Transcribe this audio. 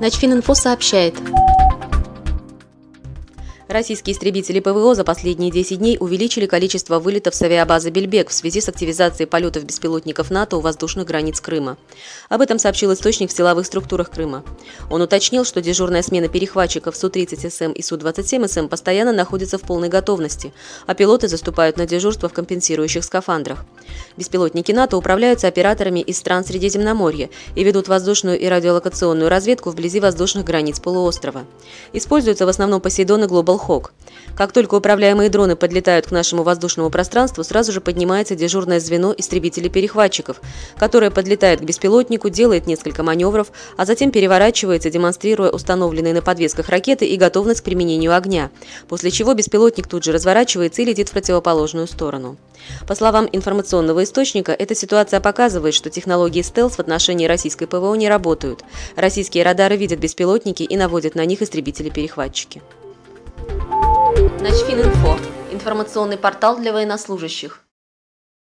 Начфининфо сообщает. Российские истребители ПВО за последние 10 дней увеличили количество вылетов с авиабазы Бельбек в связи с активизацией полетов беспилотников НАТО у воздушных границ Крыма. Об этом сообщил источник в силовых структурах Крыма. Он уточнил, что дежурная смена перехватчиков Су-30СМ и Су-27СМ постоянно находится в полной готовности, а пилоты заступают на дежурство в компенсирующих скафандрах. Беспилотники НАТО управляются операторами из стран Средиземноморья и ведут воздушную и радиолокационную разведку вблизи воздушных границ полуострова. Используются в основном Посейдон и Global Hawk. Как только управляемые дроны подлетают к нашему воздушному пространству, сразу же поднимается дежурное звено истребителей-перехватчиков, которое подлетает к беспилотнику, делает несколько маневров, а затем переворачивается, демонстрируя установленные на подвесках ракеты и готовность к применению огня, после чего беспилотник тут же разворачивается и летит в противоположную сторону. По словам информационного источника, эта ситуация показывает, что технологии стелс в отношении российской ПВО не работают. Российские радары видят беспилотники и наводят на них истребители-перехватчики. Начфининфо – информационный портал для военнослужащих.